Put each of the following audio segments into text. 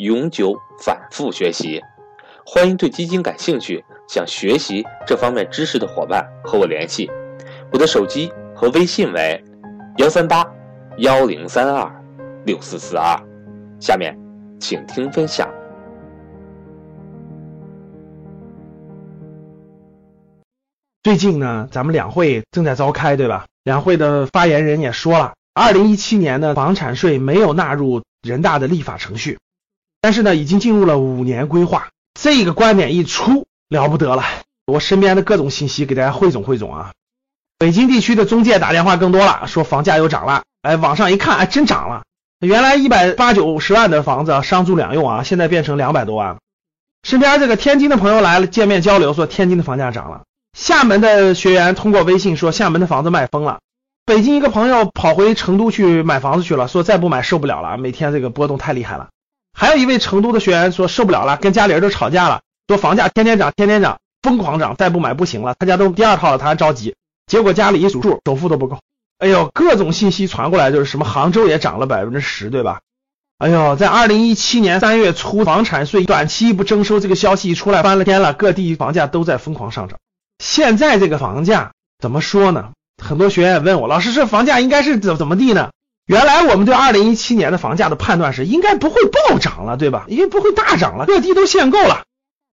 永久反复学习，欢迎对基金感兴趣、想学习这方面知识的伙伴和我联系。我的手机和微信为幺三八幺零三二六四四二。下面请听分享。最近呢，咱们两会正在召开，对吧？两会的发言人也说了，二零一七年的房产税没有纳入人大的立法程序。但是呢，已经进入了五年规划，这个观点一出了不得了。我身边的各种信息给大家汇总汇总啊。北京地区的中介打电话更多了，说房价又涨了。哎，网上一看，哎，真涨了。原来一百八九十万的房子，商住两用啊，现在变成两百多万。身边这个天津的朋友来了，见面交流说天津的房价涨了。厦门的学员通过微信说厦门的房子卖疯了。北京一个朋友跑回成都去买房子去了，说再不买受不了了，每天这个波动太厉害了。还有一位成都的学员说受不了了，跟家里人都吵架了，说房价天天涨，天天涨，疯狂涨，再不买不行了。他家都第二套了，他还着急。结果家里一数数，首付都不够。哎呦，各种信息传过来，就是什么杭州也涨了百分之十，对吧？哎呦，在二零一七年三月初，房产税短期不征收这个消息一出来，翻了天了，各地房价都在疯狂上涨。现在这个房价怎么说呢？很多学员问我，老师，这房价应该是怎怎么地呢？原来我们对二零一七年的房价的判断是应该不会暴涨了，对吧？因为不会大涨了，各地都限购了，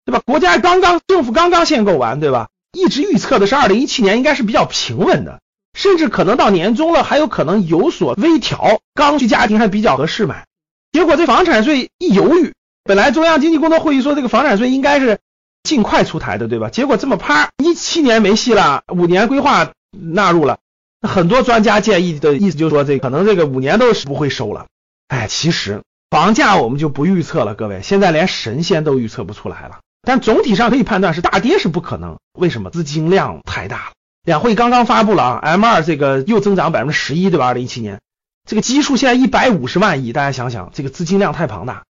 对吧？国家刚刚政府刚刚限购完，对吧？一直预测的是二零一七年应该是比较平稳的，甚至可能到年终了还有可能有所微调，刚需家庭还比较合适买。结果这房产税一犹豫，本来中央经济工作会议说这个房产税应该是尽快出台的，对吧？结果这么啪，一七年没戏了，五年规划纳入了。那很多专家建议的意思就是说，这可能这个五年都是不会收了。哎，其实房价我们就不预测了，各位，现在连神仙都预测不出来了。但总体上可以判断是大跌是不可能。为什么？资金量太大了。两会刚刚发布了啊，M 二这个又增长百分之十一，对吧？二零一七年这个基数现在一百五十万亿，大家想想，这个资金量太庞大，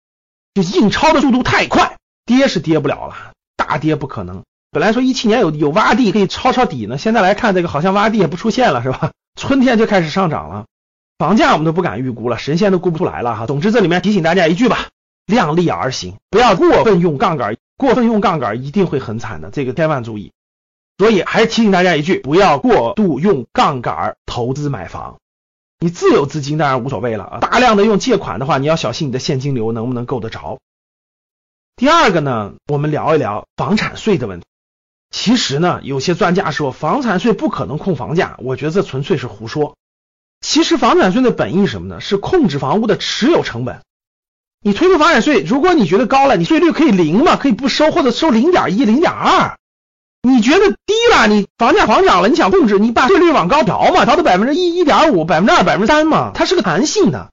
就印钞的速度太快，跌是跌不了了，大跌不可能。本来说一七年有有洼地可以抄抄底呢，现在来看这个好像洼地也不出现了，是吧？春天就开始上涨了，房价我们都不敢预估了，神仙都估不出来了哈。总之这里面提醒大家一句吧，量力而行，不要过分用杠杆，过分用杠杆一定会很惨的，这个千万注意。所以还是提醒大家一句，不要过度用杠杆投资买房。你自有资金当然无所谓了啊，大量的用借款的话，你要小心你的现金流能不能够得着。第二个呢，我们聊一聊房产税的问题。其实呢，有些专家说房产税不可能控房价，我觉得这纯粹是胡说。其实房产税的本意什么呢？是控制房屋的持有成本。你推出房产税，如果你觉得高了，你税率可以零嘛，可以不收或者收零点一、零点二。你觉得低了，你房价狂涨了，你想控制，你把税率往高调嘛，调到百分之一、一点五、百分之二、百分之三嘛，它是个弹性的。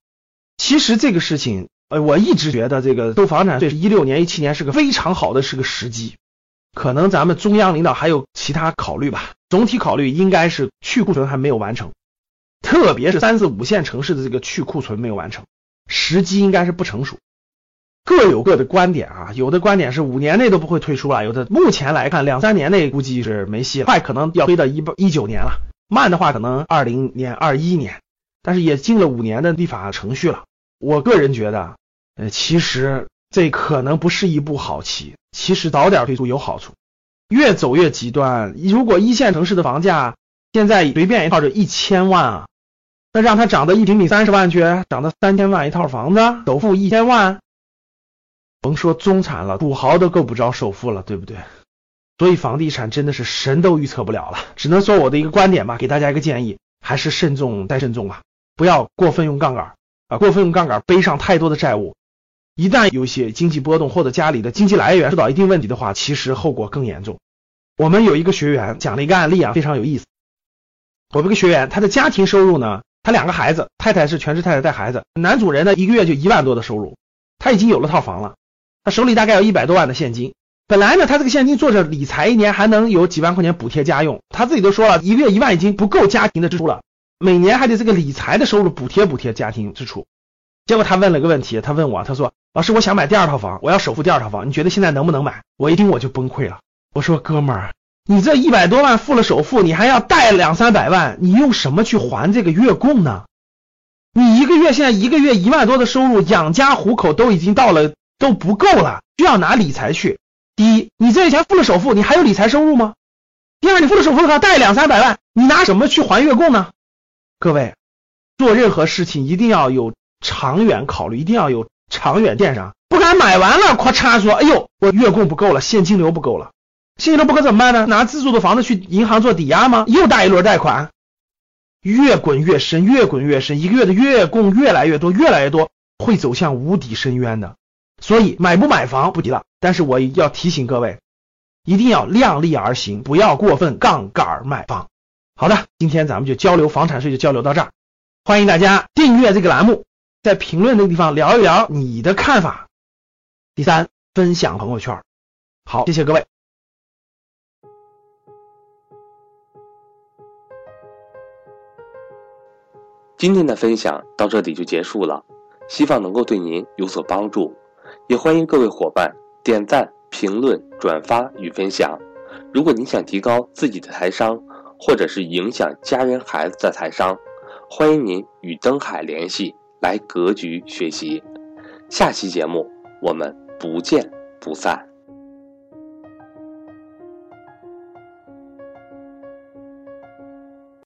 其实这个事情，呃，我一直觉得这个收房产税，一六年、一七年是个非常好的是个时机。可能咱们中央领导还有其他考虑吧，总体考虑应该是去库存还没有完成，特别是三四五线城市的这个去库存没有完成，时机应该是不成熟，各有各的观点啊，有的观点是五年内都不会退出了，有的目前来看两三年内估计是没戏，快可能要推到一八一九年了，慢的话可能二零年二一年，但是也进了五年的立法程序了，我个人觉得，呃，其实这可能不是一步好棋。其实早点退出有好处，越走越极端。如果一线城市的房价现在随便一套就一千万啊，那让它涨到一平米三十万去，涨到三千万一套房子，首付一千万，甭说中产了，土豪都够不着首付了，对不对？所以房地产真的是神都预测不了了，只能说我的一个观点吧，给大家一个建议，还是慎重再慎重吧，不要过分用杠杆啊，过分用杠杆背上太多的债务。一旦有些经济波动或者家里的经济来源受到一定问题的话，其实后果更严重。我们有一个学员讲了一个案例啊，非常有意思。我们个学员他的家庭收入呢，他两个孩子，太太是全职太太带孩子，男主人呢一个月就一万多的收入，他已经有了套房了，他手里大概有一百多万的现金。本来呢，他这个现金做着理财，一年还能有几万块钱补贴家用。他自己都说了，一个月一万已经不够家庭的支出了，每年还得这个理财的收入补贴补贴家庭支出。结果他问了个问题，他问我，他说：“老师，我想买第二套房，我要首付第二套房，你觉得现在能不能买？”我一听我就崩溃了，我说：“哥们儿，你这一百多万付了首付，你还要贷两三百万，你用什么去还这个月供呢？你一个月现在一个月一万多的收入，养家糊口都已经到了都不够了，需要拿理财去。第一，你这些钱付了首付，你还有理财收入吗？第二，你付了首付的话，贷两三百万，你拿什么去还月供呢？各位，做任何事情一定要有。”长远考虑，一定要有长远电商，不敢买完了，咔嚓说，哎呦，我月供不够了，现金流不够了，现金流不够怎么办呢？拿自住的房子去银行做抵押吗？又贷一轮贷款，越滚越深，越滚越深，一个月的月供越来越多，越来越多，会走向无底深渊的。所以买不买房不提了，但是我要提醒各位，一定要量力而行，不要过分杠杆买房。好的，今天咱们就交流房产税，就交流到这儿，欢迎大家订阅这个栏目。在评论那个地方聊一聊你的看法。第三，分享朋友圈。好，谢谢各位。今天的分享到这里就结束了，希望能够对您有所帮助。也欢迎各位伙伴点赞、评论、转发与分享。如果您想提高自己的财商，或者是影响家人孩子的财商，欢迎您与登海联系。来格局学习，下期节目我们不见不散。